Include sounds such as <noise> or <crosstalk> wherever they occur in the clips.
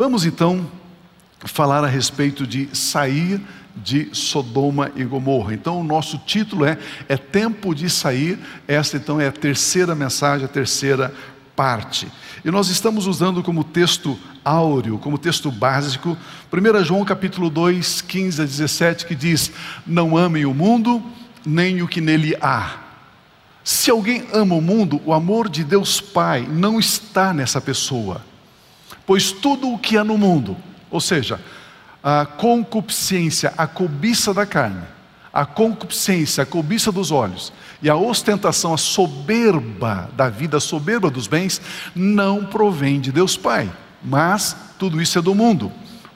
Vamos então falar a respeito de sair de Sodoma e Gomorra. Então, o nosso título é É Tempo de Sair. Esta, então, é a terceira mensagem, a terceira parte. E nós estamos usando como texto áureo, como texto básico, 1 João capítulo 2, 15 a 17, que diz: Não amem o mundo, nem o que nele há. Se alguém ama o mundo, o amor de Deus Pai não está nessa pessoa. Pois tudo o que há no mundo, ou seja, a concupiscência, a cobiça da carne, a concupiscência, a cobiça dos olhos e a ostentação, a soberba da vida, a soberba dos bens, não provém de Deus Pai, mas tudo isso é do mundo.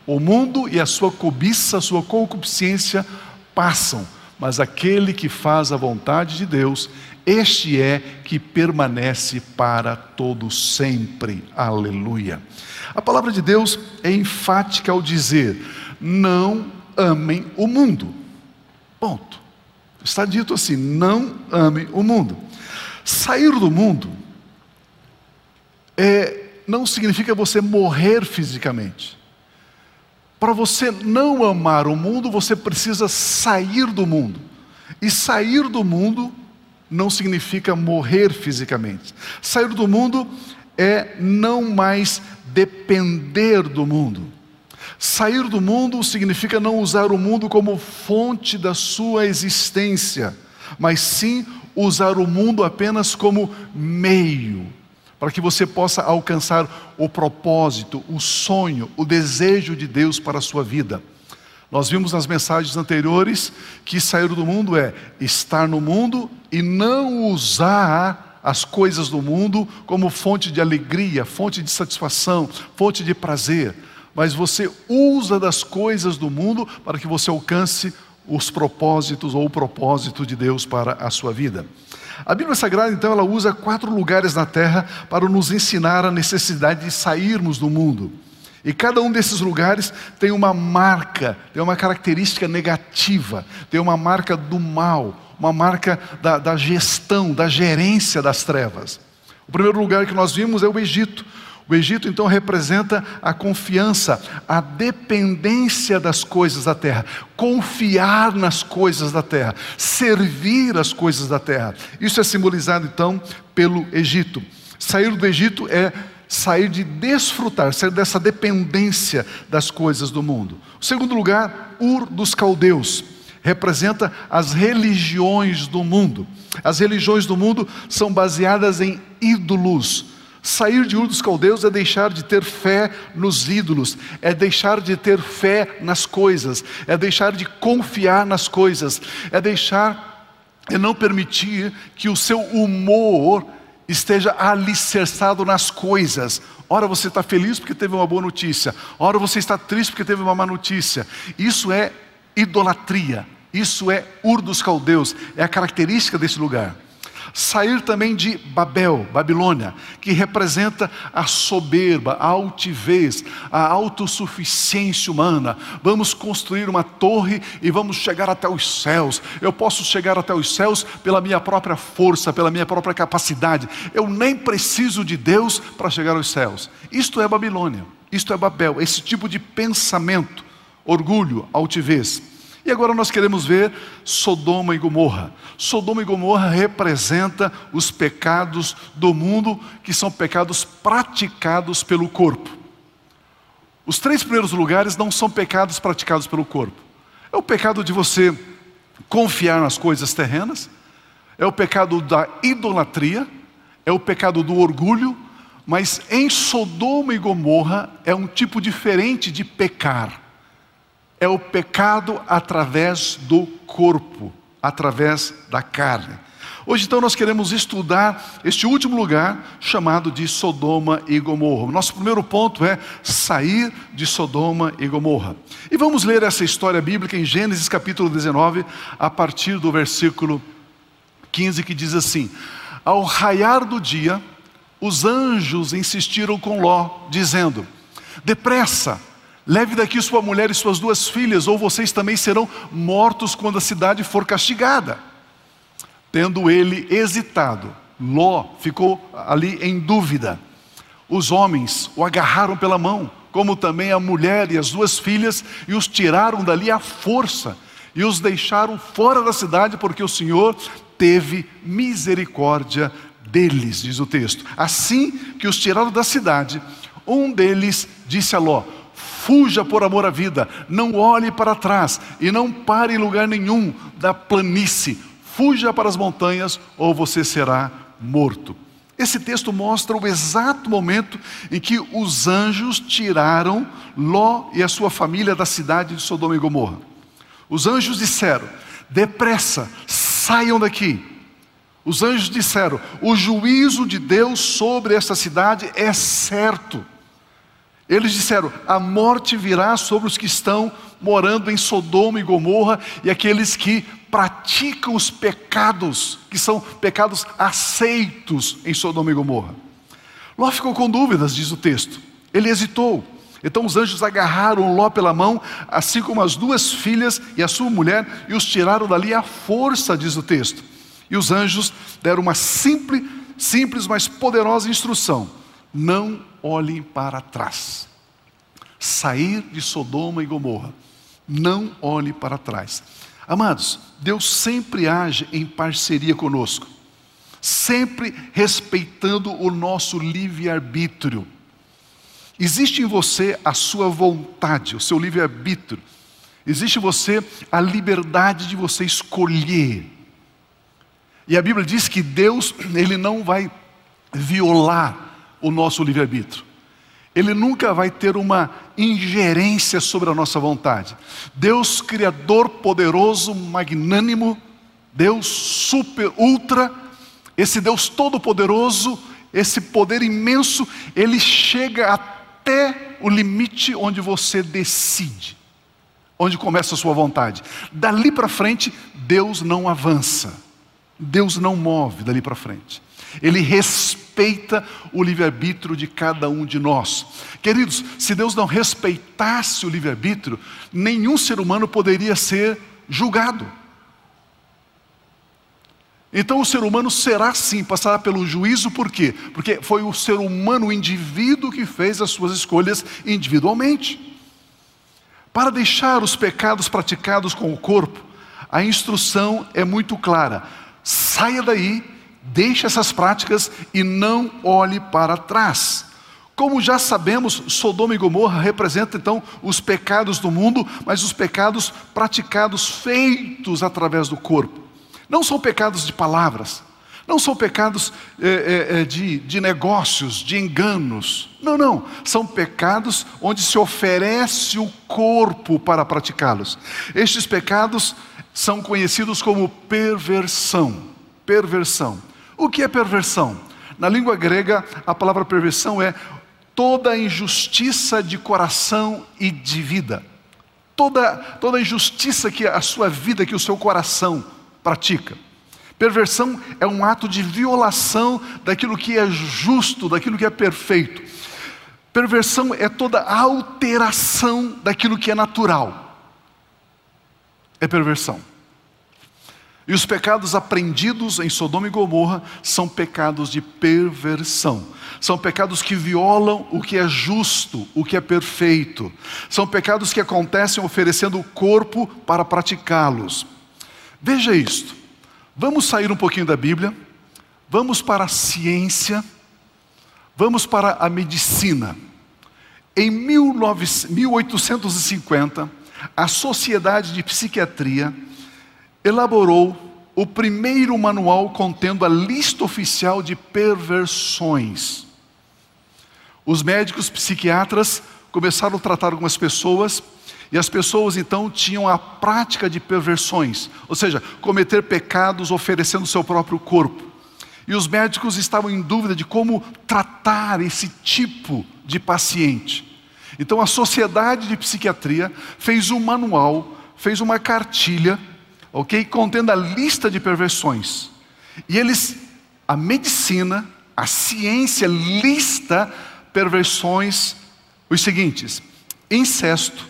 O mundo e a sua cobiça, a sua concupiscência passam, mas aquele que faz a vontade de Deus, este é que permanece para todo sempre. Aleluia. A palavra de Deus é enfática ao dizer: não amem o mundo. Ponto. Está dito assim: não amem o mundo. Sair do mundo é, não significa você morrer fisicamente. Para você não amar o mundo, você precisa sair do mundo. E sair do mundo não significa morrer fisicamente. Sair do mundo é não mais depender do mundo. Sair do mundo significa não usar o mundo como fonte da sua existência, mas sim usar o mundo apenas como meio para que você possa alcançar o propósito, o sonho, o desejo de Deus para a sua vida. Nós vimos nas mensagens anteriores que sair do mundo é estar no mundo e não usar as coisas do mundo como fonte de alegria, fonte de satisfação, fonte de prazer, mas você usa das coisas do mundo para que você alcance os propósitos ou o propósito de Deus para a sua vida. A Bíblia Sagrada, então, ela usa quatro lugares na terra para nos ensinar a necessidade de sairmos do mundo. E cada um desses lugares tem uma marca, tem uma característica negativa, tem uma marca do mal, uma marca da, da gestão, da gerência das trevas. O primeiro lugar que nós vimos é o Egito. O Egito então representa a confiança, a dependência das coisas da terra, confiar nas coisas da terra, servir as coisas da terra. Isso é simbolizado então pelo Egito. Sair do Egito é sair de desfrutar, sair dessa dependência das coisas do mundo. O segundo lugar, Ur dos caldeus representa as religiões do mundo. As religiões do mundo são baseadas em ídolos. Sair de Ur dos Caldeus é deixar de ter fé nos ídolos, é deixar de ter fé nas coisas, é deixar de confiar nas coisas, é deixar, é não permitir que o seu humor esteja alicerçado nas coisas. Ora você está feliz porque teve uma boa notícia, ora você está triste porque teve uma má notícia. Isso é idolatria. Isso é Ur dos Caldeus, é a característica desse lugar. Sair também de Babel, Babilônia, que representa a soberba, a altivez, a autossuficiência humana. Vamos construir uma torre e vamos chegar até os céus. Eu posso chegar até os céus pela minha própria força, pela minha própria capacidade. Eu nem preciso de Deus para chegar aos céus. Isto é Babilônia, isto é Babel, esse tipo de pensamento, orgulho, altivez. E agora nós queremos ver Sodoma e Gomorra. Sodoma e Gomorra representa os pecados do mundo, que são pecados praticados pelo corpo. Os três primeiros lugares não são pecados praticados pelo corpo. É o pecado de você confiar nas coisas terrenas, é o pecado da idolatria, é o pecado do orgulho, mas em Sodoma e Gomorra é um tipo diferente de pecar é o pecado através do corpo, através da carne. Hoje, então, nós queremos estudar este último lugar chamado de Sodoma e Gomorra. Nosso primeiro ponto é sair de Sodoma e Gomorra. E vamos ler essa história bíblica em Gênesis capítulo 19, a partir do versículo 15, que diz assim: Ao raiar do dia, os anjos insistiram com Ló, dizendo: Depressa, Leve daqui sua mulher e suas duas filhas, ou vocês também serão mortos quando a cidade for castigada. Tendo ele hesitado, Ló ficou ali em dúvida. Os homens o agarraram pela mão, como também a mulher e as duas filhas, e os tiraram dali à força, e os deixaram fora da cidade, porque o Senhor teve misericórdia deles, diz o texto. Assim que os tiraram da cidade, um deles disse a Ló: Fuja por amor à vida, não olhe para trás e não pare em lugar nenhum da planície. Fuja para as montanhas ou você será morto. Esse texto mostra o exato momento em que os anjos tiraram Ló e a sua família da cidade de Sodoma e Gomorra. Os anjos disseram: depressa, saiam daqui. Os anjos disseram: o juízo de Deus sobre esta cidade é certo. Eles disseram: a morte virá sobre os que estão morando em Sodoma e Gomorra e aqueles que praticam os pecados, que são pecados aceitos em Sodoma e Gomorra. Ló ficou com dúvidas, diz o texto. Ele hesitou. Então os anjos agarraram Ló pela mão, assim como as duas filhas e a sua mulher, e os tiraram dali à força, diz o texto. E os anjos deram uma simples, simples, mas poderosa instrução: não olhem para trás. Sair de Sodoma e Gomorra. Não olhe para trás. Amados, Deus sempre age em parceria conosco, sempre respeitando o nosso livre-arbítrio. Existe em você a sua vontade, o seu livre-arbítrio. Existe em você a liberdade de você escolher. E a Bíblia diz que Deus, ele não vai violar o nosso livre-arbítrio. Ele nunca vai ter uma ingerência sobre a nossa vontade. Deus Criador poderoso, magnânimo, Deus super, ultra, esse Deus todo-poderoso, esse poder imenso, ele chega até o limite onde você decide, onde começa a sua vontade. Dali para frente, Deus não avança, Deus não move dali para frente. Ele respeita o livre-arbítrio de cada um de nós. Queridos, se Deus não respeitasse o livre-arbítrio, nenhum ser humano poderia ser julgado. Então o ser humano será sim, passará pelo juízo, por quê? Porque foi o ser humano, o indivíduo, que fez as suas escolhas individualmente. Para deixar os pecados praticados com o corpo, a instrução é muito clara: saia daí Deixe essas práticas e não olhe para trás. Como já sabemos, Sodoma e Gomorra representam então os pecados do mundo, mas os pecados praticados, feitos através do corpo. Não são pecados de palavras, não são pecados é, é, de, de negócios, de enganos. Não, não. São pecados onde se oferece o corpo para praticá-los. Estes pecados são conhecidos como perversão. Perversão. O que é perversão? Na língua grega, a palavra perversão é toda injustiça de coração e de vida. Toda, toda injustiça que a sua vida, que o seu coração pratica. Perversão é um ato de violação daquilo que é justo, daquilo que é perfeito. Perversão é toda alteração daquilo que é natural. É perversão. E os pecados aprendidos em Sodoma e Gomorra são pecados de perversão. São pecados que violam o que é justo, o que é perfeito. São pecados que acontecem oferecendo o corpo para praticá-los. Veja isto. Vamos sair um pouquinho da Bíblia. Vamos para a ciência. Vamos para a medicina. Em 1850, a Sociedade de Psiquiatria elaborou o primeiro manual contendo a lista oficial de perversões. Os médicos psiquiatras começaram a tratar algumas pessoas e as pessoas então tinham a prática de perversões, ou seja, cometer pecados oferecendo seu próprio corpo. E os médicos estavam em dúvida de como tratar esse tipo de paciente. Então a Sociedade de Psiquiatria fez um manual, fez uma cartilha ok? Contendo a lista de perversões. E eles, a medicina, a ciência lista perversões, os seguintes: incesto,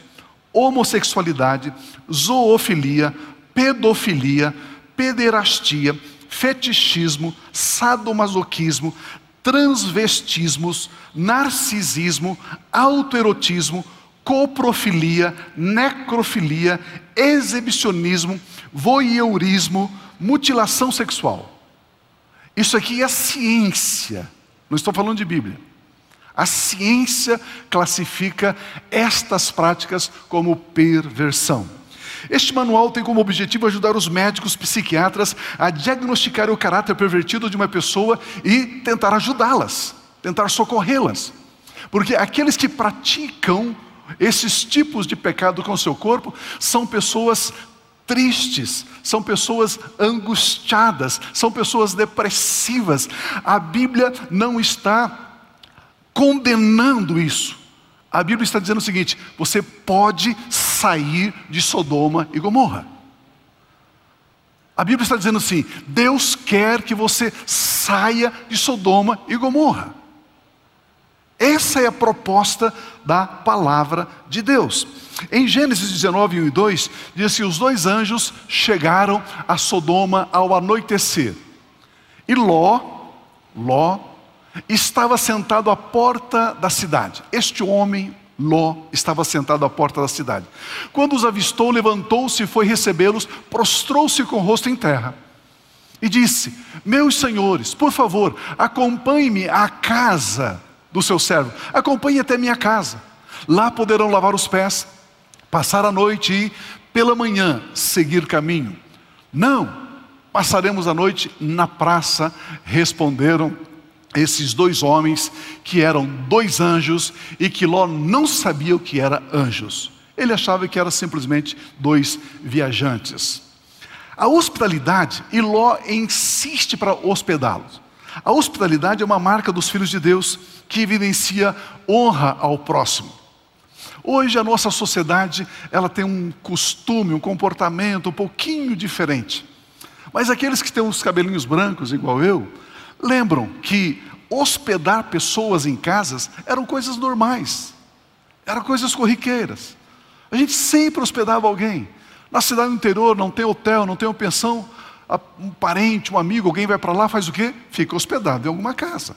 homossexualidade, zoofilia, pedofilia, pederastia, fetichismo, sadomasoquismo, transvestismos, narcisismo, autoerotismo, coprofilia, necrofilia, exibicionismo, voyeurismo, mutilação sexual. Isso aqui é ciência, não estou falando de Bíblia. A ciência classifica estas práticas como perversão. Este manual tem como objetivo ajudar os médicos psiquiatras a diagnosticar o caráter pervertido de uma pessoa e tentar ajudá-las, tentar socorrê-las. Porque aqueles que praticam esses tipos de pecado com o seu corpo são pessoas tristes, são pessoas angustiadas, são pessoas depressivas. A Bíblia não está condenando isso. A Bíblia está dizendo o seguinte: você pode sair de Sodoma e Gomorra. A Bíblia está dizendo assim: Deus quer que você saia de Sodoma e Gomorra. Essa é a proposta da palavra de Deus. Em Gênesis 19, 1 e 2, diz assim: os dois anjos chegaram a Sodoma ao anoitecer. E Ló, Ló, estava sentado à porta da cidade. Este homem, Ló, estava sentado à porta da cidade. Quando os avistou, levantou-se e foi recebê-los, prostrou-se com o rosto em terra. E disse: Meus senhores, por favor, acompanhe-me à casa do seu servo. Acompanhe até minha casa. Lá poderão lavar os pés, passar a noite e, pela manhã, seguir caminho. Não, passaremos a noite na praça, responderam esses dois homens que eram dois anjos e que Ló não sabia o que era anjos. Ele achava que eram simplesmente dois viajantes. A hospitalidade, e Ló insiste para hospedá-los. A hospitalidade é uma marca dos filhos de Deus que evidencia honra ao próximo. Hoje a nossa sociedade, ela tem um costume, um comportamento um pouquinho diferente. Mas aqueles que têm os cabelinhos brancos igual eu, lembram que hospedar pessoas em casas eram coisas normais, eram coisas corriqueiras. A gente sempre hospedava alguém. Na cidade do interior não tem hotel, não tem pensão, um parente, um amigo, alguém vai para lá, faz o quê? Fica hospedado em alguma casa.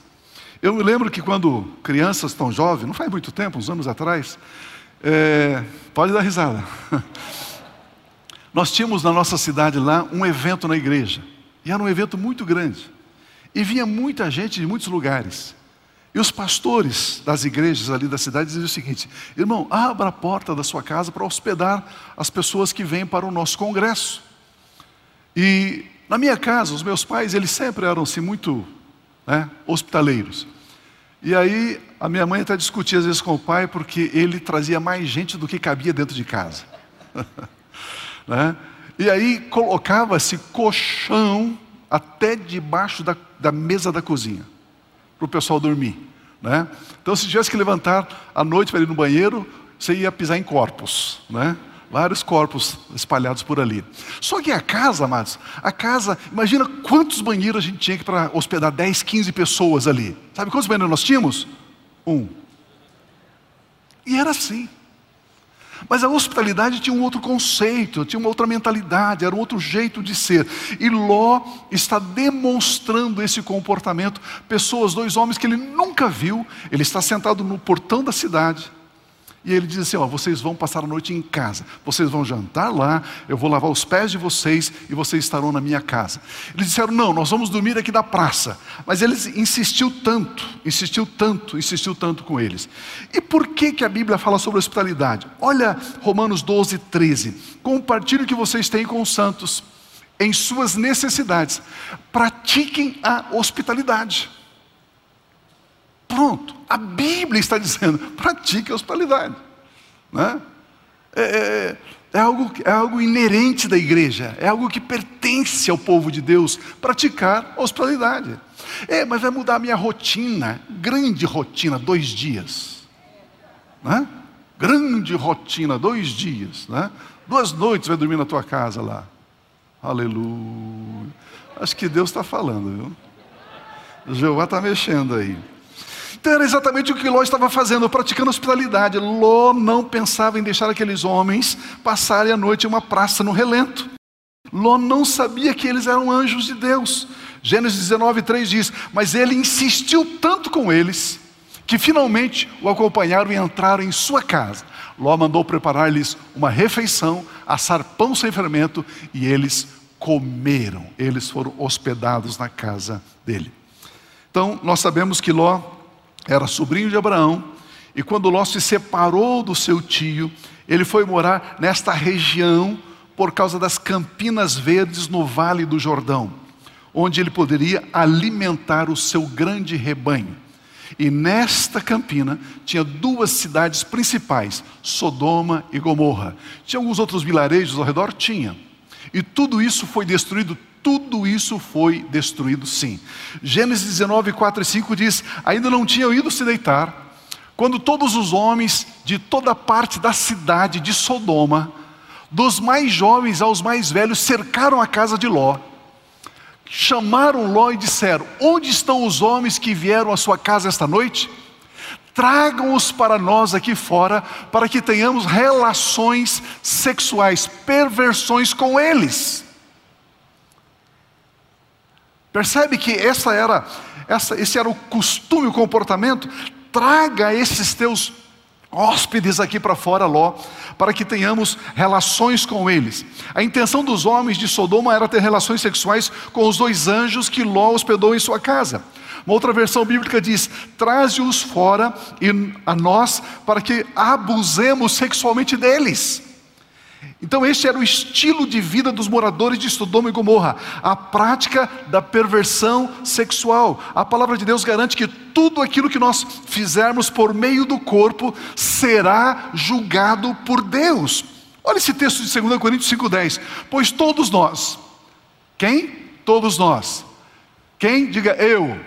Eu me lembro que quando crianças tão jovens, não faz muito tempo, uns anos atrás, é, pode dar risada. <laughs> Nós tínhamos na nossa cidade lá um evento na igreja. E era um evento muito grande. E vinha muita gente de muitos lugares. E os pastores das igrejas ali da cidade diziam o seguinte: irmão, abra a porta da sua casa para hospedar as pessoas que vêm para o nosso congresso. E na minha casa, os meus pais, eles sempre eram assim muito né, hospitaleiros. E aí a minha mãe até discutia às vezes com o pai porque ele trazia mais gente do que cabia dentro de casa. <laughs> né? E aí colocava-se colchão até debaixo da, da mesa da cozinha, para o pessoal dormir. Né? Então, se tivesse que levantar à noite para ir no banheiro, você ia pisar em corpos, né? Vários corpos espalhados por ali. Só que a casa, amados, a casa, imagina quantos banheiros a gente tinha para hospedar 10, 15 pessoas ali. Sabe quantos banheiros nós tínhamos? Um. E era assim. Mas a hospitalidade tinha um outro conceito, tinha uma outra mentalidade, era um outro jeito de ser. E Ló está demonstrando esse comportamento. Pessoas, dois homens que ele nunca viu, ele está sentado no portão da cidade, e ele diz assim: ó, vocês vão passar a noite em casa, vocês vão jantar lá, eu vou lavar os pés de vocês e vocês estarão na minha casa. Eles disseram: não, nós vamos dormir aqui na praça. Mas ele insistiu tanto, insistiu tanto, insistiu tanto com eles. E por que, que a Bíblia fala sobre hospitalidade? Olha Romanos 12, 13. Compartilhe o que vocês têm com os santos em suas necessidades. Pratiquem a hospitalidade. Pronto, a Bíblia está dizendo: <laughs> pratique a hospitalidade. Né? É, é, é, algo, é algo inerente da igreja, é algo que pertence ao povo de Deus, praticar a hospitalidade. É, mas vai mudar a minha rotina, grande rotina, dois dias. Né? Grande rotina, dois dias. Né? Duas noites vai dormir na tua casa lá. Aleluia. Acho que Deus está falando, viu? Jeová está mexendo aí. Então era exatamente o que Ló estava fazendo, praticando hospitalidade. Ló não pensava em deixar aqueles homens passarem a noite em uma praça no relento. Ló não sabia que eles eram anjos de Deus. Gênesis 19, 3 diz: Mas ele insistiu tanto com eles, que finalmente o acompanharam e entraram em sua casa. Ló mandou preparar-lhes uma refeição, assar pão sem fermento, e eles comeram. Eles foram hospedados na casa dele. Então, nós sabemos que Ló era sobrinho de Abraão, e quando Ló se separou do seu tio, ele foi morar nesta região por causa das campinas verdes no Vale do Jordão, onde ele poderia alimentar o seu grande rebanho. E nesta campina tinha duas cidades principais, Sodoma e Gomorra. Tinha alguns outros vilarejos ao redor? Tinha. E tudo isso foi destruído, tudo isso foi destruído sim. Gênesis 19, 4 e 5 diz: Ainda não tinham ido se deitar, quando todos os homens de toda parte da cidade de Sodoma dos mais jovens aos mais velhos, cercaram a casa de Ló. Chamaram Ló e disseram: Onde estão os homens que vieram à sua casa esta noite? Tragam-os para nós aqui fora, para que tenhamos relações sexuais, perversões com eles. Percebe que essa era, essa, esse era o costume, o comportamento? Traga esses teus hóspedes aqui para fora, Ló, para que tenhamos relações com eles. A intenção dos homens de Sodoma era ter relações sexuais com os dois anjos que Ló hospedou em sua casa. Uma outra versão bíblica diz: traze-os fora e a nós para que abusemos sexualmente deles. Então, este era o estilo de vida dos moradores de Sodoma e Gomorra, a prática da perversão sexual. A palavra de Deus garante que tudo aquilo que nós fizermos por meio do corpo será julgado por Deus. Olha esse texto de 2 Coríntios 5,10. Pois todos nós, quem? Todos nós. Quem? Diga eu.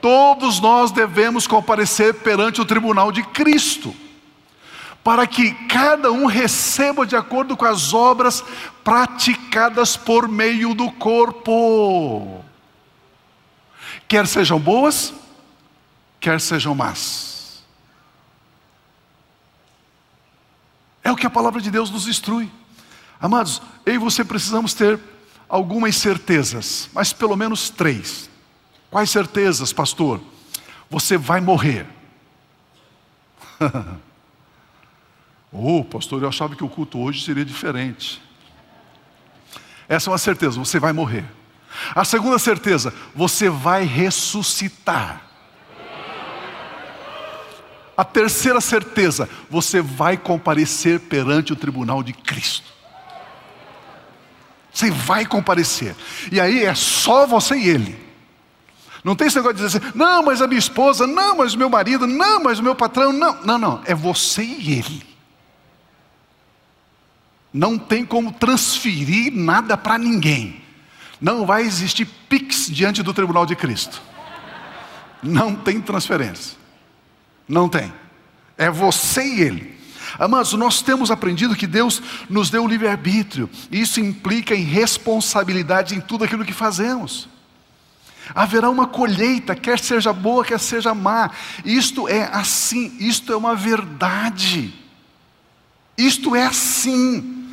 Todos nós devemos comparecer perante o tribunal de Cristo para que cada um receba de acordo com as obras praticadas por meio do corpo. Quer sejam boas, quer sejam más. É o que a palavra de Deus nos instrui. Amados, eu e você precisamos ter algumas certezas, mas pelo menos três. Quais certezas, pastor? Você vai morrer. <laughs> Oh, pastor, eu achava que o culto hoje seria diferente. Essa é uma certeza, você vai morrer. A segunda certeza, você vai ressuscitar. A terceira certeza, você vai comparecer perante o tribunal de Cristo. Você vai comparecer. E aí é só você e ele. Não tem esse negócio de dizer assim, não, mas a minha esposa, não, mas o meu marido, não, mas o meu patrão, não. Não, não, é você e ele não tem como transferir nada para ninguém. Não vai existir pix diante do tribunal de Cristo. Não tem transferência. Não tem. É você e ele. Amados, nós temos aprendido que Deus nos deu o livre-arbítrio. Isso implica em responsabilidade em tudo aquilo que fazemos. Haverá uma colheita, quer seja boa, quer seja má. Isto é assim, isto é uma verdade. Isto é assim.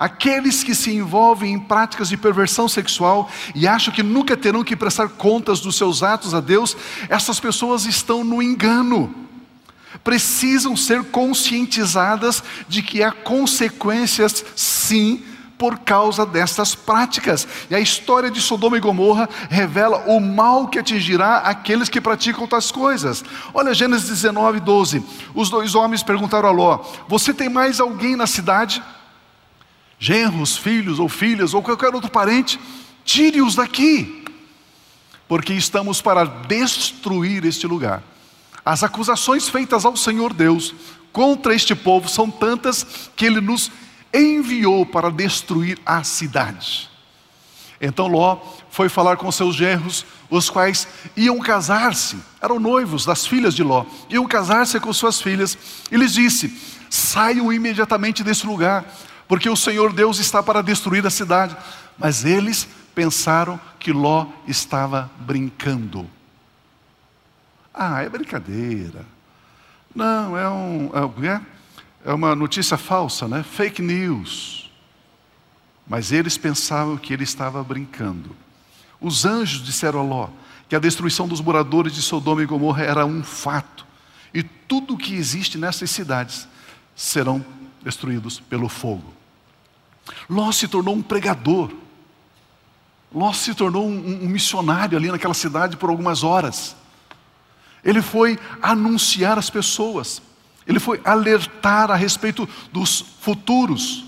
Aqueles que se envolvem em práticas de perversão sexual e acham que nunca terão que prestar contas dos seus atos a Deus, essas pessoas estão no engano. Precisam ser conscientizadas de que há consequências, sim, por causa dessas práticas. E a história de Sodoma e Gomorra revela o mal que atingirá aqueles que praticam tais coisas. Olha Gênesis 19, 12. Os dois homens perguntaram a Ló: Você tem mais alguém na cidade? Genros, filhos ou filhas ou qualquer outro parente, tire-os daqui, porque estamos para destruir este lugar. As acusações feitas ao Senhor Deus contra este povo são tantas que ele nos enviou para destruir a cidade. Então Ló foi falar com seus genros, os quais iam casar-se, eram noivos das filhas de Ló, iam casar-se com suas filhas, e lhes disse: saiam imediatamente desse lugar, porque o Senhor Deus está para destruir a cidade. Mas eles pensaram que Ló estava brincando. Ah, é brincadeira. Não, é, um, é, é, é uma notícia falsa, né? Fake news. mas eles pensavam que ele estava brincando. Os anjos disseram a Ló que a destruição dos moradores de Sodoma e Gomorra era um fato, e tudo o que existe nessas cidades serão destruídos pelo fogo. Ló se tornou um pregador. Ló se tornou um, um missionário ali naquela cidade por algumas horas. Ele foi anunciar às pessoas, ele foi alertar a respeito dos futuros,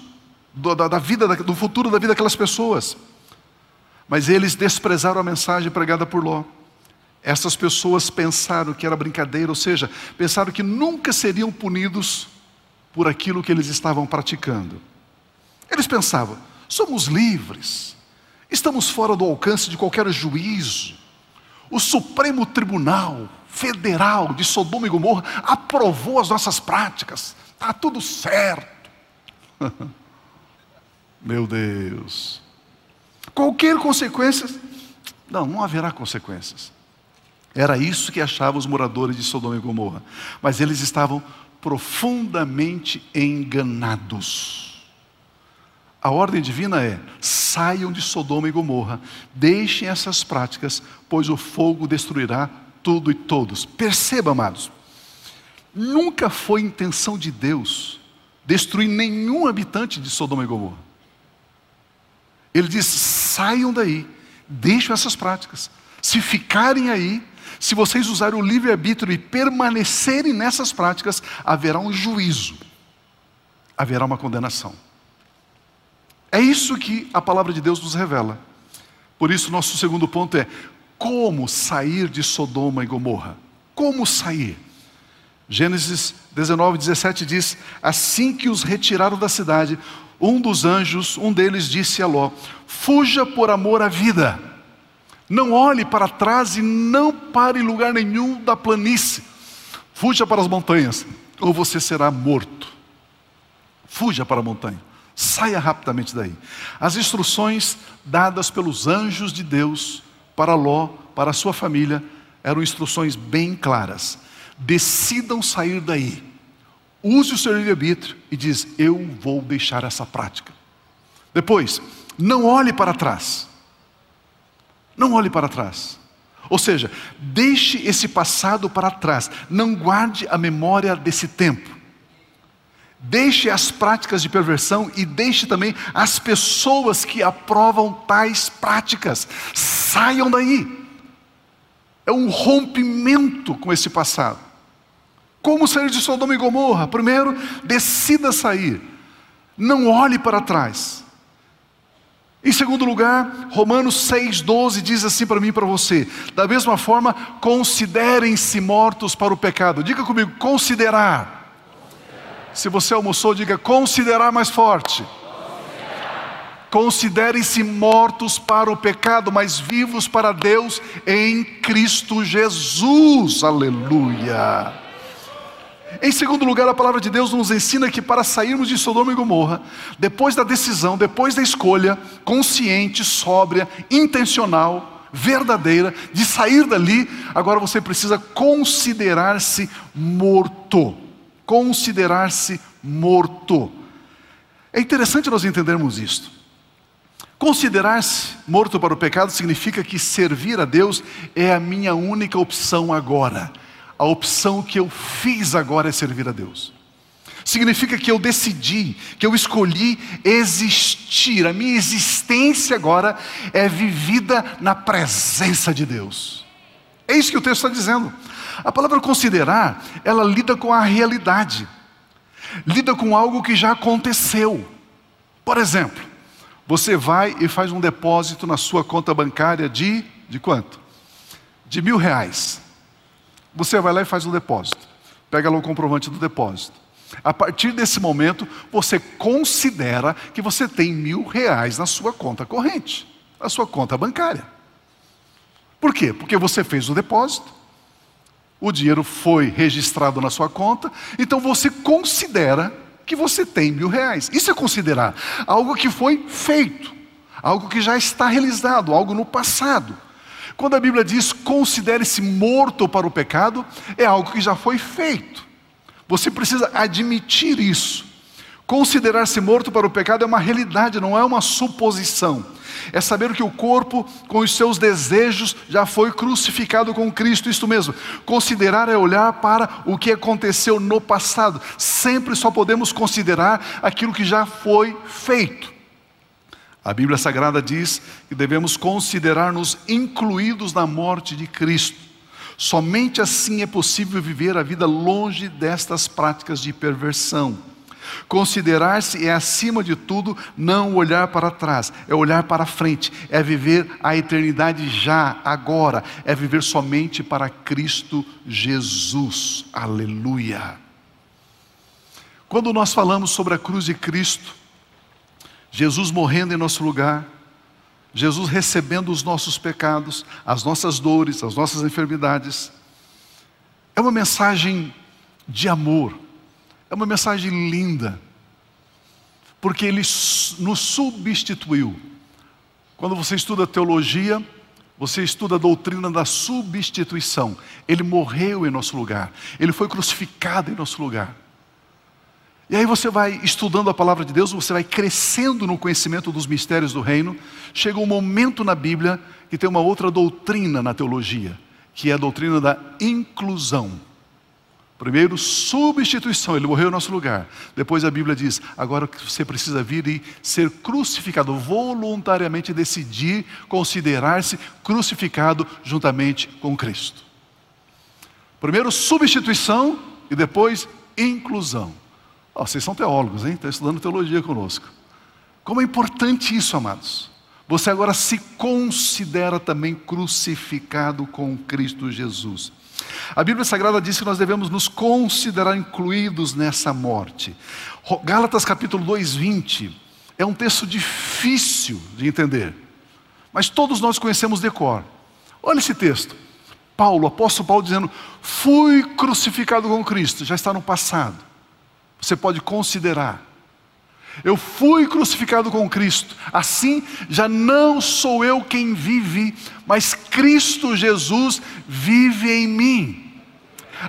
do, da, da, vida, do futuro da vida daquelas pessoas. Mas eles desprezaram a mensagem pregada por Ló. Essas pessoas pensaram que era brincadeira, ou seja, pensaram que nunca seriam punidos por aquilo que eles estavam praticando. Eles pensavam: somos livres, estamos fora do alcance de qualquer juízo. O Supremo Tribunal Federal de Sodoma e Gomorra aprovou as nossas práticas, está tudo certo. <laughs> Meu Deus. Qualquer consequência, não, não haverá consequências. Era isso que achavam os moradores de Sodoma e Gomorra. Mas eles estavam profundamente enganados. A ordem divina é: saiam de Sodoma e Gomorra, deixem essas práticas, pois o fogo destruirá tudo e todos. Perceba, amados, nunca foi intenção de Deus destruir nenhum habitante de Sodoma e Gomorra. Ele diz: saiam daí, deixem essas práticas. Se ficarem aí, se vocês usarem o livre-arbítrio e permanecerem nessas práticas, haverá um juízo, haverá uma condenação. É isso que a palavra de Deus nos revela. Por isso, nosso segundo ponto é como sair de Sodoma e Gomorra. Como sair? Gênesis 19, 17 diz: Assim que os retiraram da cidade, um dos anjos, um deles disse a Ló: Fuja por amor à vida, não olhe para trás e não pare em lugar nenhum da planície, fuja para as montanhas, ou você será morto. Fuja para a montanha. Saia rapidamente daí. As instruções dadas pelos anjos de Deus para Ló, para a sua família, eram instruções bem claras. Decidam sair daí. Use o seu livre-arbítrio e diz: Eu vou deixar essa prática. Depois, não olhe para trás. Não olhe para trás. Ou seja, deixe esse passado para trás. Não guarde a memória desse tempo. Deixe as práticas de perversão e deixe também as pessoas que aprovam tais práticas. Saiam daí. É um rompimento com esse passado. Como sair de Sodoma e Gomorra? Primeiro, decida sair. Não olhe para trás. Em segundo lugar, Romanos 6,12 diz assim para mim e para você: da mesma forma, considerem-se mortos para o pecado. Diga comigo, considerar. Se você almoçou, diga considerar mais forte. Considerem-se mortos para o pecado, mas vivos para Deus em Cristo Jesus. Aleluia. Em segundo lugar, a palavra de Deus nos ensina que para sairmos de Sodoma e Gomorra, depois da decisão, depois da escolha consciente, sóbria, intencional, verdadeira, de sair dali, agora você precisa considerar-se morto considerar-se morto. É interessante nós entendermos isto. Considerar-se morto para o pecado significa que servir a Deus é a minha única opção agora. A opção que eu fiz agora é servir a Deus. Significa que eu decidi, que eu escolhi existir. A minha existência agora é vivida na presença de Deus. É isso que o texto está dizendo. A palavra considerar, ela lida com a realidade, lida com algo que já aconteceu. Por exemplo, você vai e faz um depósito na sua conta bancária de, de quanto? De mil reais. Você vai lá e faz um depósito. Pega lá o comprovante do depósito. A partir desse momento, você considera que você tem mil reais na sua conta corrente, na sua conta bancária. Por quê? Porque você fez o depósito, o dinheiro foi registrado na sua conta, então você considera que você tem mil reais. Isso é considerar algo que foi feito, algo que já está realizado, algo no passado. Quando a Bíblia diz considere-se morto para o pecado, é algo que já foi feito. Você precisa admitir isso. Considerar-se morto para o pecado é uma realidade, não é uma suposição. É saber que o corpo, com os seus desejos, já foi crucificado com Cristo, isto mesmo. Considerar é olhar para o que aconteceu no passado. Sempre só podemos considerar aquilo que já foi feito. A Bíblia Sagrada diz que devemos considerar-nos incluídos na morte de Cristo. Somente assim é possível viver a vida longe destas práticas de perversão. Considerar-se é, acima de tudo, não olhar para trás, é olhar para frente, é viver a eternidade já, agora, é viver somente para Cristo Jesus. Aleluia. Quando nós falamos sobre a cruz de Cristo, Jesus morrendo em nosso lugar, Jesus recebendo os nossos pecados, as nossas dores, as nossas enfermidades, é uma mensagem de amor é uma mensagem linda, porque ele nos substituiu. Quando você estuda teologia, você estuda a doutrina da substituição. Ele morreu em nosso lugar, ele foi crucificado em nosso lugar. E aí você vai estudando a palavra de Deus, você vai crescendo no conhecimento dos mistérios do reino. Chega um momento na Bíblia que tem uma outra doutrina na teologia, que é a doutrina da inclusão. Primeiro, substituição, ele morreu em nosso lugar. Depois a Bíblia diz: agora você precisa vir e ser crucificado, voluntariamente decidir considerar-se crucificado juntamente com Cristo. Primeiro, substituição e depois, inclusão. Oh, vocês são teólogos, hein? Estão estudando teologia conosco. Como é importante isso, amados. Você agora se considera também crucificado com Cristo Jesus. A Bíblia Sagrada diz que nós devemos nos considerar incluídos nessa morte. Gálatas capítulo 2, 20 é um texto difícil de entender, mas todos nós conhecemos de cor. Olha esse texto. Paulo, apóstolo Paulo dizendo: Fui crucificado com Cristo, já está no passado. Você pode considerar. Eu fui crucificado com Cristo, assim já não sou eu quem vive, mas Cristo Jesus vive em mim.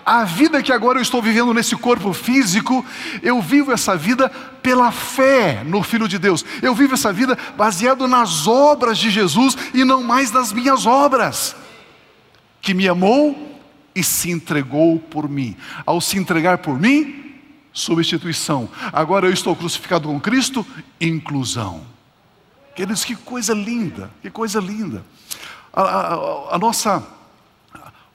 A vida que agora eu estou vivendo nesse corpo físico, eu vivo essa vida pela fé no Filho de Deus. Eu vivo essa vida baseado nas obras de Jesus e não mais nas minhas obras. Que me amou e se entregou por mim. Ao se entregar por mim, substituição. Agora eu estou crucificado com Cristo, inclusão. Queridos, que coisa linda, que coisa linda. A, a, a nossa,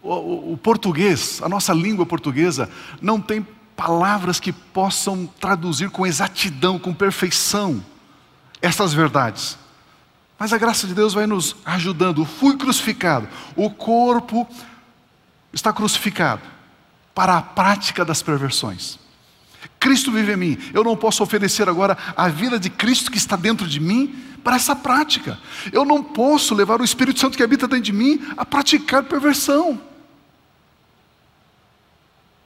o, o português, a nossa língua portuguesa, não tem palavras que possam traduzir com exatidão, com perfeição, essas verdades. Mas a graça de Deus vai nos ajudando. Fui crucificado, o corpo está crucificado para a prática das perversões. Cristo vive em mim. Eu não posso oferecer agora a vida de Cristo que está dentro de mim para essa prática. Eu não posso levar o Espírito Santo que habita dentro de mim a praticar perversão.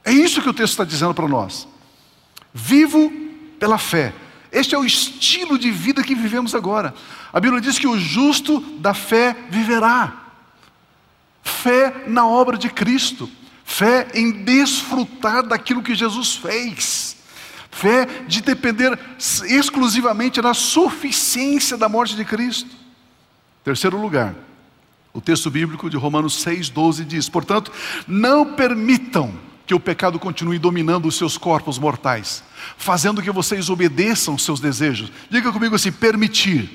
É isso que o texto está dizendo para nós. Vivo pela fé. Este é o estilo de vida que vivemos agora. A Bíblia diz que o justo da fé viverá. Fé na obra de Cristo. Fé em desfrutar daquilo que Jesus fez. Fé de depender exclusivamente da suficiência da morte de Cristo. Terceiro lugar, o texto bíblico de Romanos 6,12 diz: portanto, não permitam que o pecado continue dominando os seus corpos mortais, fazendo que vocês obedeçam os seus desejos. Diga comigo assim: permitir.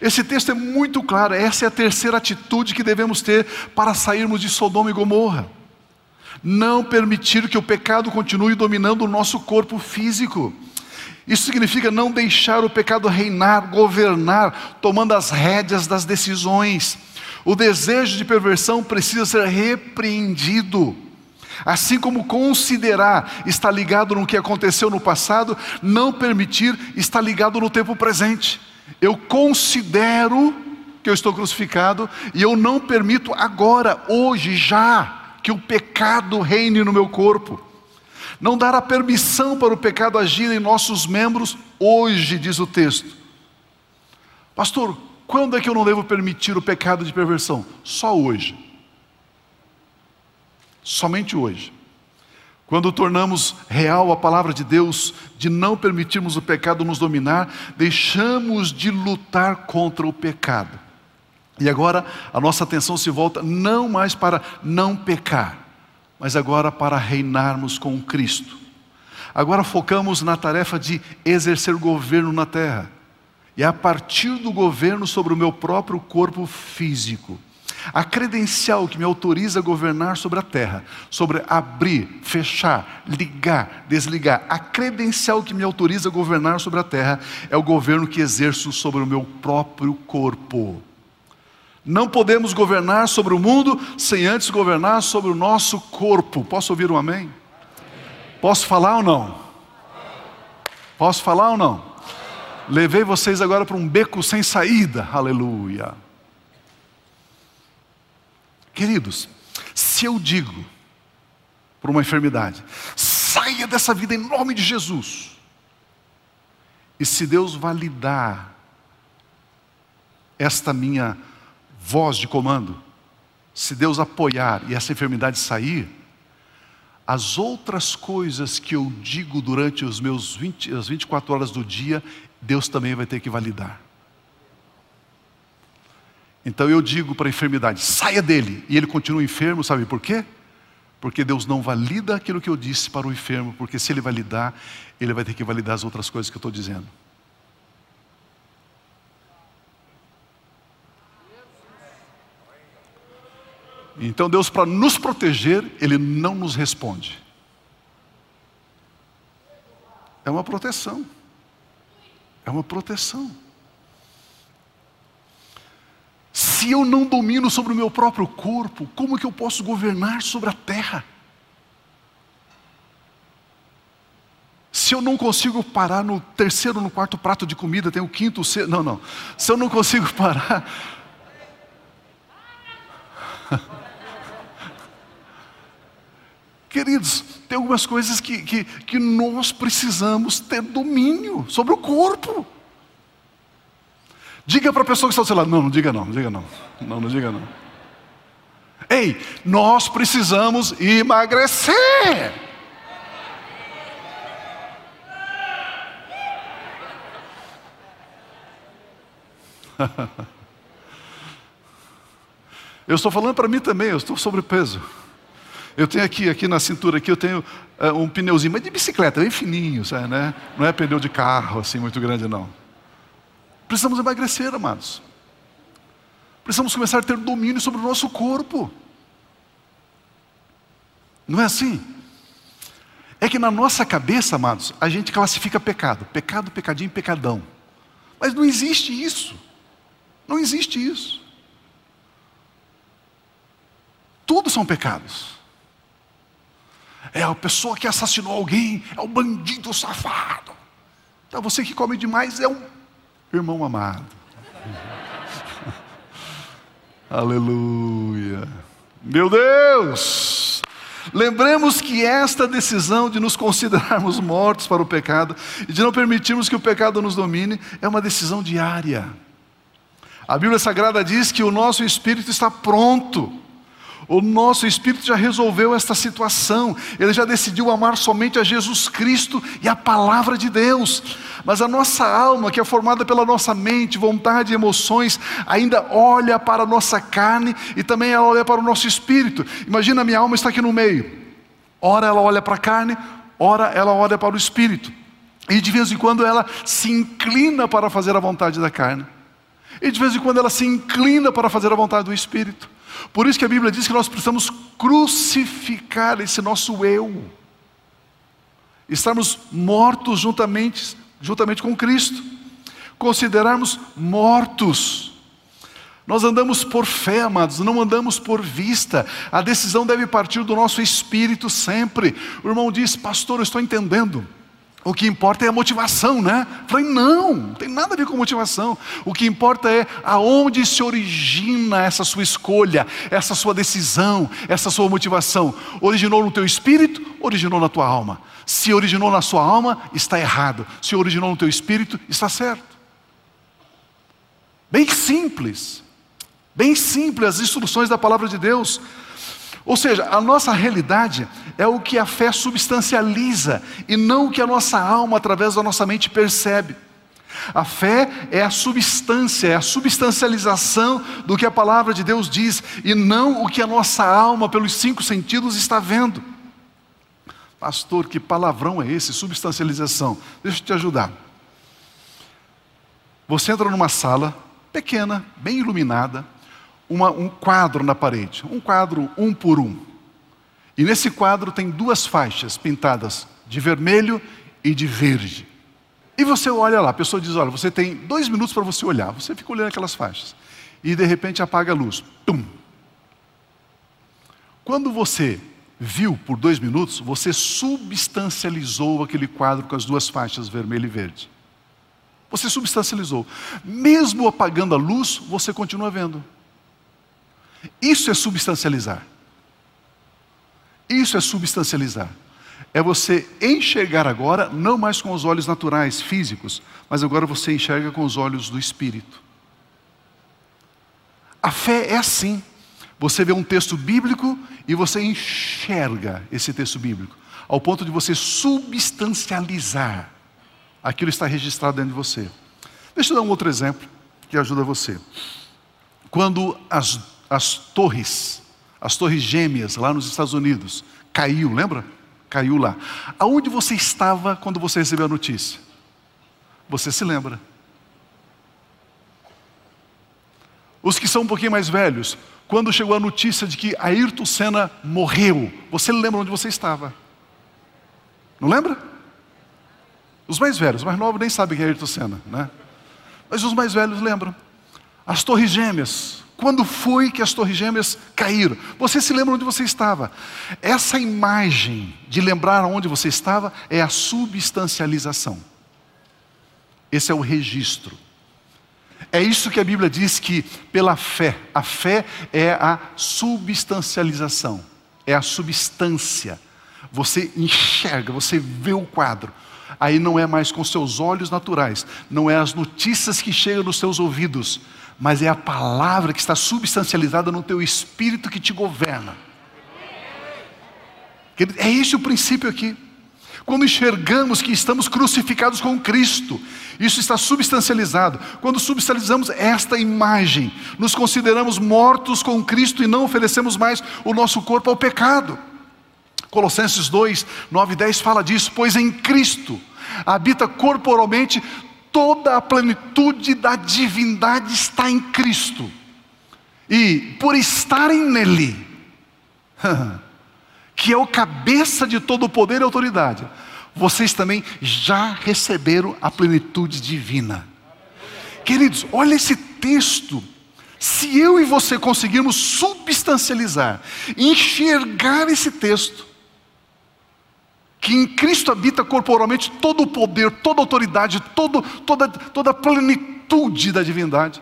Esse texto é muito claro, essa é a terceira atitude que devemos ter para sairmos de Sodoma e Gomorra não permitir que o pecado continue dominando o nosso corpo físico. Isso significa não deixar o pecado reinar, governar, tomando as rédeas das decisões. O desejo de perversão precisa ser repreendido. Assim como considerar está ligado no que aconteceu no passado, não permitir está ligado no tempo presente. Eu considero que eu estou crucificado e eu não permito agora, hoje, já que o pecado reine no meu corpo. Não dar a permissão para o pecado agir em nossos membros hoje, diz o texto. Pastor, quando é que eu não devo permitir o pecado de perversão? Só hoje. Somente hoje. Quando tornamos real a palavra de Deus, de não permitirmos o pecado nos dominar, deixamos de lutar contra o pecado. E agora a nossa atenção se volta não mais para não pecar, mas agora para reinarmos com Cristo. Agora focamos na tarefa de exercer governo na terra. E a partir do governo sobre o meu próprio corpo físico. A credencial que me autoriza a governar sobre a terra, sobre abrir, fechar, ligar, desligar, a credencial que me autoriza a governar sobre a terra é o governo que exerço sobre o meu próprio corpo. Não podemos governar sobre o mundo sem antes governar sobre o nosso corpo. Posso ouvir um amém? Posso falar ou não? Posso falar ou não? Levei vocês agora para um beco sem saída. Aleluia. Queridos, se eu digo por uma enfermidade, saia dessa vida em nome de Jesus. E se Deus validar esta minha voz de comando, se Deus apoiar e essa enfermidade sair, as outras coisas que eu digo durante os meus 20, as 24 horas do dia, Deus também vai ter que validar. Então eu digo para a enfermidade: saia dele, e ele continua enfermo, sabe por quê? Porque Deus não valida aquilo que eu disse para o enfermo, porque se ele validar, ele vai ter que validar as outras coisas que eu estou dizendo. Então Deus, para nos proteger, Ele não nos responde. É uma proteção. É uma proteção. Se eu não domino sobre o meu próprio corpo, como que eu posso governar sobre a terra? Se eu não consigo parar no terceiro, no quarto prato de comida, tem o quinto, o sexto, não, não. Se eu não consigo <laughs> parar. Queridos, tem algumas coisas que, que, que nós precisamos ter domínio sobre o corpo. Diga para a pessoa que está do seu não, não diga não, não diga não, não, não diga não. Ei, nós precisamos emagrecer. <laughs> Eu estou falando para mim também, eu estou sobrepeso. Eu tenho aqui, aqui na cintura aqui, eu tenho uh, um pneuzinho, mas de bicicleta, bem fininho, sabe, né? Não é pneu de carro assim muito grande não. Precisamos emagrecer, amados. Precisamos começar a ter domínio sobre o nosso corpo. Não é assim? É que na nossa cabeça, amados, a gente classifica pecado. Pecado, pecadinho, pecadão. Mas não existe isso. Não existe isso. Tudo são pecados. É a pessoa que assassinou alguém, é o bandido safado. Então você que come demais é um irmão amado. <laughs> Aleluia. Meu Deus! Lembremos que esta decisão de nos considerarmos mortos para o pecado e de não permitirmos que o pecado nos domine é uma decisão diária. A Bíblia Sagrada diz que o nosso espírito está pronto o nosso espírito já resolveu esta situação, ele já decidiu amar somente a Jesus Cristo e a palavra de Deus. Mas a nossa alma, que é formada pela nossa mente, vontade e emoções, ainda olha para a nossa carne e também ela olha para o nosso espírito. Imagina, minha alma está aqui no meio. Ora ela olha para a carne, ora ela olha para o espírito. E de vez em quando ela se inclina para fazer a vontade da carne. E de vez em quando ela se inclina para fazer a vontade do espírito. Por isso que a Bíblia diz que nós precisamos crucificar esse nosso eu. Estarmos mortos juntamente, juntamente com Cristo. Considerarmos mortos. Nós andamos por fé, amados, não andamos por vista. A decisão deve partir do nosso espírito sempre. O irmão diz, pastor, eu estou entendendo. O que importa é a motivação, né? falei, não, não tem nada a ver com motivação. O que importa é aonde se origina essa sua escolha, essa sua decisão, essa sua motivação. Originou no teu espírito, originou na tua alma. Se originou na sua alma, está errado. Se originou no teu espírito, está certo. Bem simples. Bem simples as instruções da palavra de Deus. Ou seja, a nossa realidade é o que a fé substancializa e não o que a nossa alma, através da nossa mente, percebe. A fé é a substância, é a substancialização do que a palavra de Deus diz e não o que a nossa alma, pelos cinco sentidos, está vendo. Pastor, que palavrão é esse? Substancialização. Deixa eu te ajudar. Você entra numa sala pequena, bem iluminada, uma, um quadro na parede, um quadro um por um. E nesse quadro tem duas faixas pintadas de vermelho e de verde. E você olha lá, a pessoa diz: Olha, você tem dois minutos para você olhar. Você fica olhando aquelas faixas. E de repente apaga a luz. Tum! Quando você viu por dois minutos, você substancializou aquele quadro com as duas faixas, vermelho e verde. Você substancializou. Mesmo apagando a luz, você continua vendo. Isso é substancializar. Isso é substancializar. É você enxergar agora, não mais com os olhos naturais, físicos, mas agora você enxerga com os olhos do espírito. A fé é assim. Você vê um texto bíblico e você enxerga esse texto bíblico, ao ponto de você substancializar aquilo que está registrado dentro de você. Deixa eu dar um outro exemplo que ajuda você. Quando as as torres, as torres gêmeas lá nos Estados Unidos, caiu, lembra? Caiu lá. Aonde você estava quando você recebeu a notícia? Você se lembra? Os que são um pouquinho mais velhos, quando chegou a notícia de que Ayrton Senna morreu, você lembra onde você estava? Não lembra? Os mais velhos, os mais novos nem sabem quem é Ayrton Senna, né? Mas os mais velhos lembram. As torres gêmeas, quando foi que as torres gêmeas caíram? Você se lembra onde você estava? Essa imagem de lembrar onde você estava é a substancialização. Esse é o registro. É isso que a Bíblia diz que pela fé, a fé é a substancialização, é a substância. Você enxerga, você vê o quadro. Aí não é mais com seus olhos naturais, não é as notícias que chegam nos seus ouvidos, mas é a palavra que está substancializada no teu espírito que te governa. É esse o princípio aqui. Quando enxergamos que estamos crucificados com Cristo, isso está substancializado. Quando substancializamos esta imagem, nos consideramos mortos com Cristo e não oferecemos mais o nosso corpo ao pecado. Colossenses 2, 9 e 10 fala disso, pois em Cristo habita corporalmente toda a plenitude da divindade está em Cristo. E por estarem nele, <laughs> que é o cabeça de todo o poder e autoridade, vocês também já receberam a plenitude divina. Queridos, olha esse texto. Se eu e você conseguirmos substancializar, enxergar esse texto, que em Cristo habita corporalmente todo o poder, toda a autoridade, todo, toda, toda a plenitude da divindade.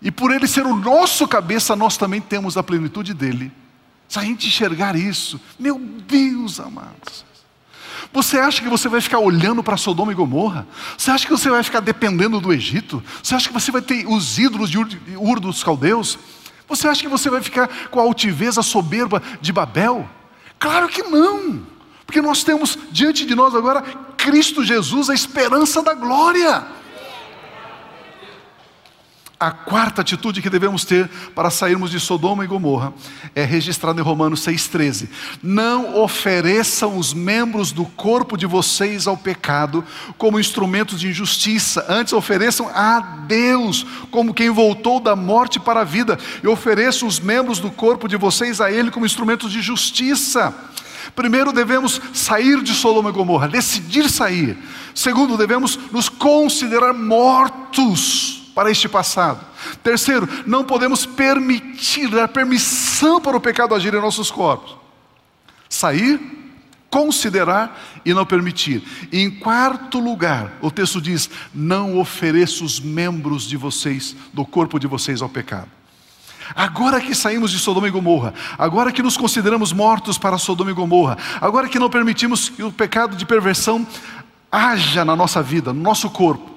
E por ele ser o nosso cabeça, nós também temos a plenitude dele. Se a gente enxergar isso, meu Deus amados. Você acha que você vai ficar olhando para Sodoma e Gomorra? Você acha que você vai ficar dependendo do Egito? Você acha que você vai ter os ídolos de Ur dos caldeus? Você acha que você vai ficar com a altivez, a soberba de Babel? Claro que não. Porque nós temos diante de nós agora Cristo Jesus, a esperança da glória. A quarta atitude que devemos ter para sairmos de Sodoma e Gomorra é registrada em Romanos 6,13. Não ofereçam os membros do corpo de vocês ao pecado como instrumentos de injustiça, antes ofereçam a Deus como quem voltou da morte para a vida, e ofereçam os membros do corpo de vocês a Ele como instrumentos de justiça. Primeiro, devemos sair de Sodoma e Gomorra, decidir sair. Segundo, devemos nos considerar mortos para este passado. Terceiro, não podemos permitir, dar permissão para o pecado agir em nossos corpos. Sair, considerar e não permitir. E em quarto lugar, o texto diz: não ofereça os membros de vocês, do corpo de vocês ao pecado. Agora que saímos de Sodoma e Gomorra, agora que nos consideramos mortos para Sodoma e Gomorra, agora que não permitimos que o pecado de perversão haja na nossa vida, no nosso corpo,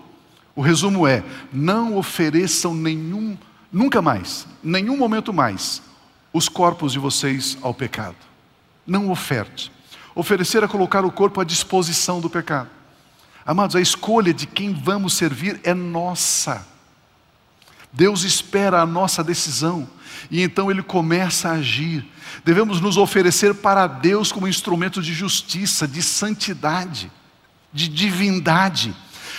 o resumo é: não ofereçam nenhum, nunca mais, nenhum momento mais, os corpos de vocês ao pecado. Não oferte. Oferecer é colocar o corpo à disposição do pecado. Amados, a escolha de quem vamos servir é nossa. Deus espera a nossa decisão e então Ele começa a agir. Devemos nos oferecer para Deus como instrumento de justiça, de santidade, de divindade.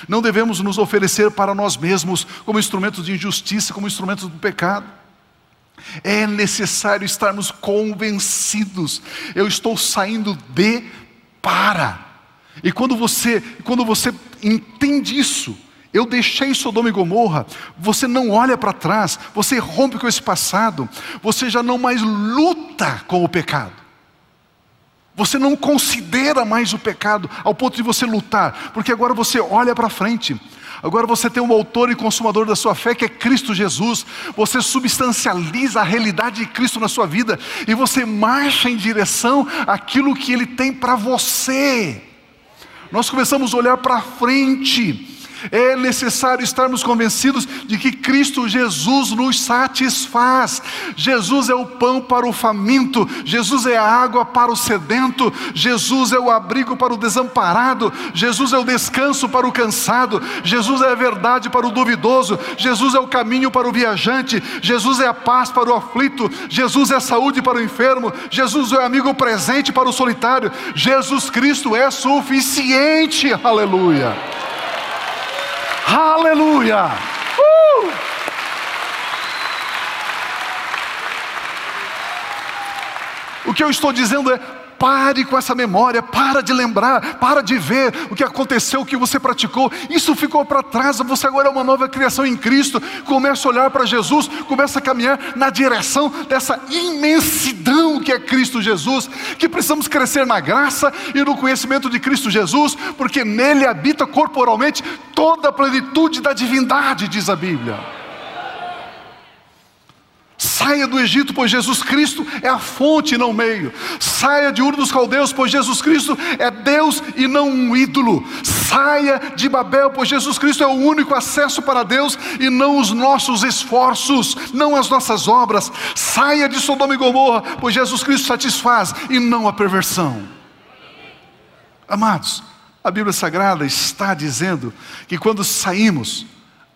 Não devemos nos oferecer para nós mesmos como instrumentos de injustiça, como instrumentos do pecado. É necessário estarmos convencidos. Eu estou saindo de para. E quando você, quando você entende isso, eu deixei Sodoma e Gomorra, você não olha para trás, você rompe com esse passado, você já não mais luta com o pecado. Você não considera mais o pecado ao ponto de você lutar, porque agora você olha para frente. Agora você tem um autor e consumador da sua fé que é Cristo Jesus. Você substancializa a realidade de Cristo na sua vida e você marcha em direção àquilo que ele tem para você. Nós começamos a olhar para frente é necessário estarmos convencidos de que Cristo Jesus nos satisfaz. Jesus é o pão para o faminto, Jesus é a água para o sedento, Jesus é o abrigo para o desamparado, Jesus é o descanso para o cansado, Jesus é a verdade para o duvidoso, Jesus é o caminho para o viajante, Jesus é a paz para o aflito, Jesus é a saúde para o enfermo, Jesus é o amigo presente para o solitário, Jesus Cristo é suficiente. Aleluia. Aleluia! Uh! O que eu estou dizendo é: pare com essa memória, para de lembrar, para de ver o que aconteceu, o que você praticou. Isso ficou para trás, você agora é uma nova criação em Cristo. Começa a olhar para Jesus, começa a caminhar na direção dessa imensidão que é Cristo Jesus, que precisamos crescer na graça e no conhecimento de Cristo Jesus, porque nele habita corporalmente toda a plenitude da divindade, diz a Bíblia. Saia do Egito, pois Jesus Cristo é a fonte e não o meio. Saia de Ur dos Caldeus, pois Jesus Cristo é Deus e não um ídolo. Saia de Babel, pois Jesus Cristo é o único acesso para Deus e não os nossos esforços, não as nossas obras. Saia de Sodoma e Gomorra, pois Jesus Cristo satisfaz e não a perversão. Amados, a Bíblia Sagrada está dizendo que quando saímos,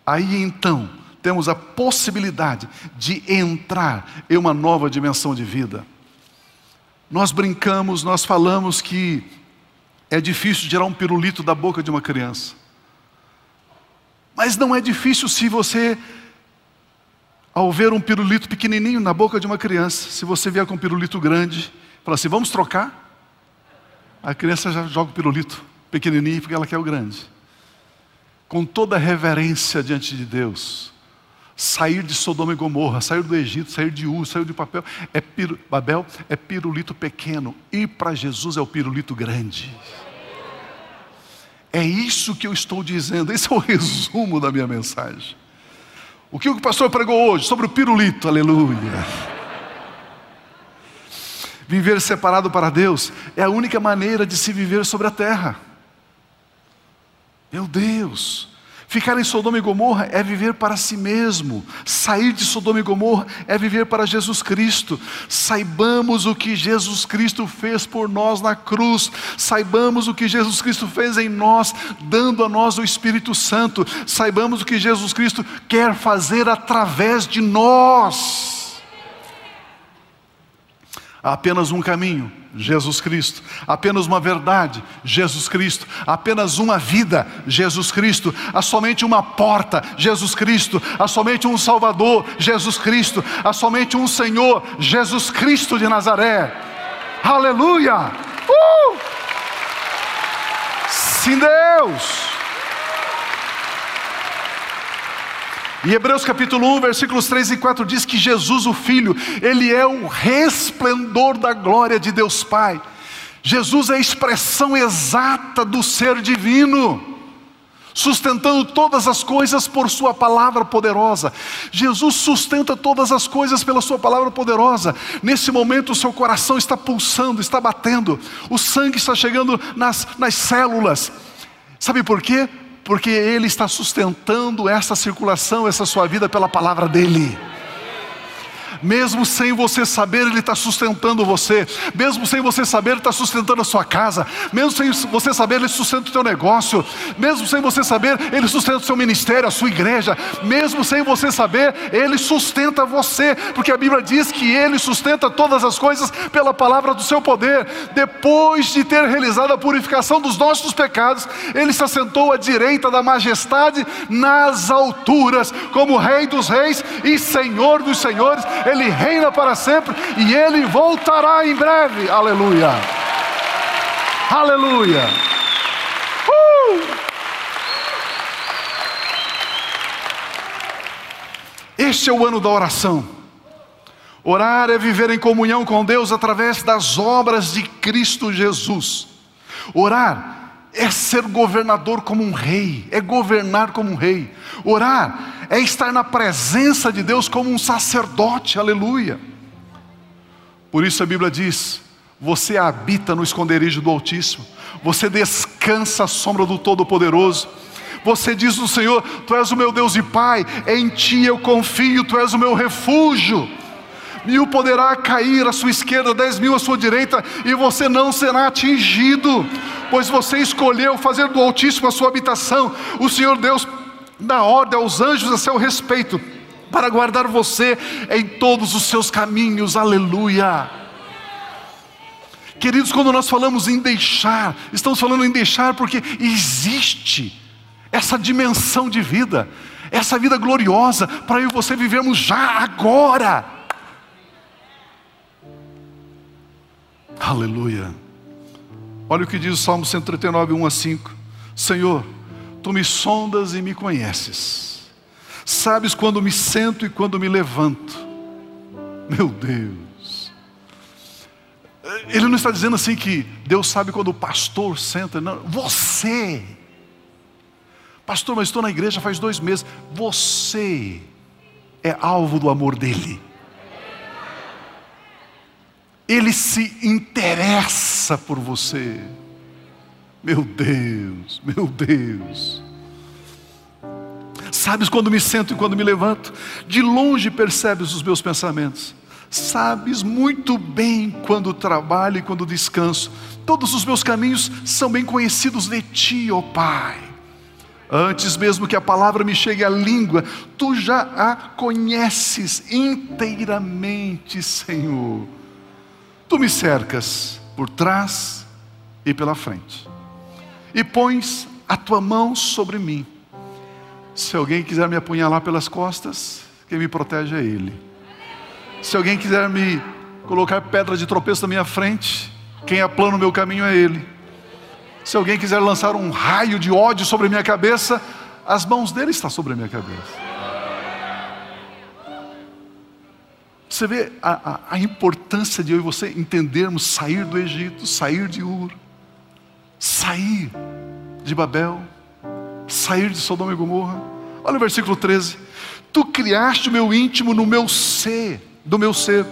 aí então, temos a possibilidade de entrar em uma nova dimensão de vida. Nós brincamos, nós falamos que é difícil tirar um pirulito da boca de uma criança. Mas não é difícil se você, ao ver um pirulito pequenininho na boca de uma criança, se você vier com um pirulito grande, fala assim: vamos trocar? A criança já joga o pirulito pequenininho porque ela quer o grande. Com toda a reverência diante de Deus, Sair de Sodoma e Gomorra, sair do Egito, sair de Ur, sair de papel, é Babel é pirulito pequeno, ir para Jesus é o pirulito grande. É isso que eu estou dizendo, esse é o resumo da minha mensagem. O que o pastor pregou hoje sobre o pirulito, aleluia. Viver separado para Deus é a única maneira de se viver sobre a terra. Meu Deus, Ficar em Sodoma e Gomorra é viver para si mesmo. Sair de Sodoma e Gomorra é viver para Jesus Cristo. Saibamos o que Jesus Cristo fez por nós na cruz. Saibamos o que Jesus Cristo fez em nós, dando a nós o Espírito Santo. Saibamos o que Jesus Cristo quer fazer através de nós. Há apenas um caminho, Jesus Cristo. Apenas uma verdade, Jesus Cristo. Apenas uma vida, Jesus Cristo. Há somente uma porta, Jesus Cristo. Há somente um Salvador, Jesus Cristo. Há somente um Senhor, Jesus Cristo de Nazaré. Aleluia! Uh! Sim, Deus! E Hebreus capítulo 1, versículos 3 e 4 diz que Jesus, o Filho, ele é o resplendor da glória de Deus Pai. Jesus é a expressão exata do ser divino, sustentando todas as coisas por Sua palavra poderosa. Jesus sustenta todas as coisas pela Sua palavra poderosa. Nesse momento, o seu coração está pulsando, está batendo, o sangue está chegando nas, nas células. Sabe por quê? Porque Ele está sustentando essa circulação, essa sua vida pela palavra dEle. Mesmo sem você saber, Ele está sustentando você. Mesmo sem você saber, Ele está sustentando a sua casa. Mesmo sem você saber, Ele sustenta o teu negócio. Mesmo sem você saber, Ele sustenta o seu ministério, a sua igreja. Mesmo sem você saber, Ele sustenta você. Porque a Bíblia diz que Ele sustenta todas as coisas pela palavra do seu poder. Depois de ter realizado a purificação dos nossos pecados, Ele se assentou à direita da majestade nas alturas, como Rei dos Reis e Senhor dos Senhores. Ele reina para sempre e Ele voltará em breve. Aleluia. Aleluia. Uh! Este é o ano da oração. Orar é viver em comunhão com Deus através das obras de Cristo Jesus. Orar é ser governador como um rei, é governar como um rei. Orar é estar na presença de Deus como um sacerdote, aleluia. Por isso a Bíblia diz: você habita no esconderijo do Altíssimo, você descansa à sombra do Todo-Poderoso. Você diz do Senhor: Tu és o meu Deus e Pai, em Ti eu confio, Tu és o meu refúgio mil poderá cair à sua esquerda, dez mil à sua direita, e você não será atingido, pois você escolheu fazer do Altíssimo a sua habitação. O Senhor Deus dá ordem aos anjos a seu respeito, para guardar você em todos os seus caminhos, aleluia. Queridos, quando nós falamos em deixar, estamos falando em deixar porque existe essa dimensão de vida, essa vida gloriosa, para eu e você vivermos já agora. Aleluia. Olha o que diz o Salmo 139, 1 a 5. Senhor, tu me sondas e me conheces. Sabes quando me sento e quando me levanto. Meu Deus. Ele não está dizendo assim que Deus sabe quando o pastor senta, não. Você. Pastor, mas estou na igreja faz dois meses. Você é alvo do amor dele. Ele se interessa por você. Meu Deus, meu Deus. Sabes quando me sento e quando me levanto? De longe percebes os meus pensamentos. Sabes muito bem quando trabalho e quando descanso. Todos os meus caminhos são bem conhecidos de ti, ó Pai. Antes mesmo que a palavra me chegue à língua, tu já a conheces inteiramente, Senhor. Tu me cercas por trás e pela frente, e pões a tua mão sobre mim. Se alguém quiser me apunhalar pelas costas, quem me protege é Ele. Se alguém quiser me colocar pedra de tropeço na minha frente, quem aplana o meu caminho é Ele. Se alguém quiser lançar um raio de ódio sobre a minha cabeça, as mãos dele estão sobre a minha cabeça. Você vê a, a, a, importância de eu e você entendermos sair do Egito, sair de Ur, sair de Babel, sair de Sodoma e Gomorra. Olha o versículo 13: Tu criaste o meu íntimo no meu ser, do meu ser,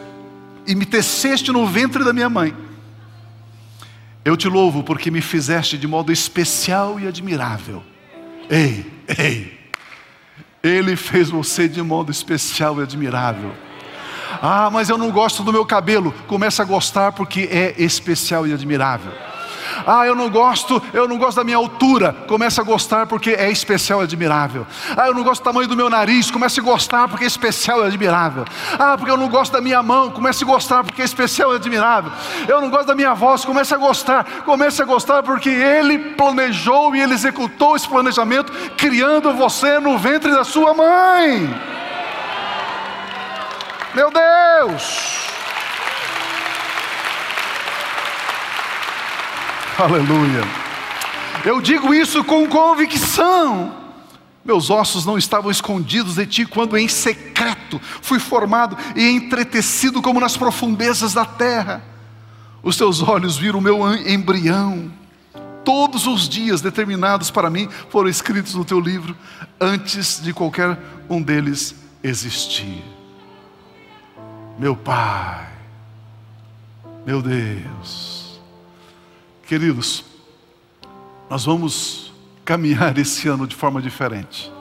e me teceste no ventre da minha mãe. Eu te louvo porque me fizeste de modo especial e admirável. Ei, ei, Ele fez você de modo especial e admirável. Ah, mas eu não gosto do meu cabelo. Começa a gostar porque é especial e admirável. Ah, eu não gosto, eu não gosto da minha altura. Começa a gostar porque é especial e admirável. Ah, eu não gosto do tamanho do meu nariz. Comece a gostar porque é especial e admirável. Ah, porque eu não gosto da minha mão. Comece a gostar porque é especial e admirável. Eu não gosto da minha voz. Comece a gostar. Comece a gostar porque Ele planejou e Ele executou esse planejamento, criando você no ventre da sua mãe. Meu Deus! Aleluia. Eu digo isso com convicção. Meus ossos não estavam escondidos de ti quando em secreto fui formado e entretecido como nas profundezas da terra. Os teus olhos viram o meu embrião. Todos os dias determinados para mim foram escritos no teu livro antes de qualquer um deles existir meu Pai, meu Deus. Queridos, nós vamos caminhar esse ano de forma diferente.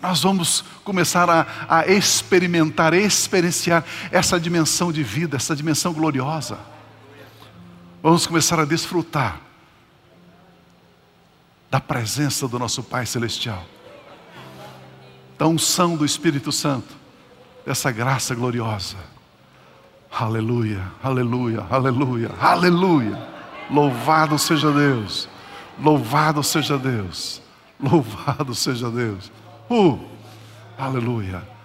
Nós vamos começar a, a experimentar, experienciar essa dimensão de vida, essa dimensão gloriosa. Vamos começar a desfrutar da presença do nosso Pai Celestial, da unção do Espírito Santo, dessa graça gloriosa. Aleluia, aleluia, aleluia, aleluia. Louvado seja Deus, louvado seja Deus, louvado seja Deus. Uh, aleluia.